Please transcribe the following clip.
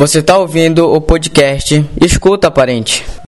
Você está ouvindo o podcast Escuta Parente.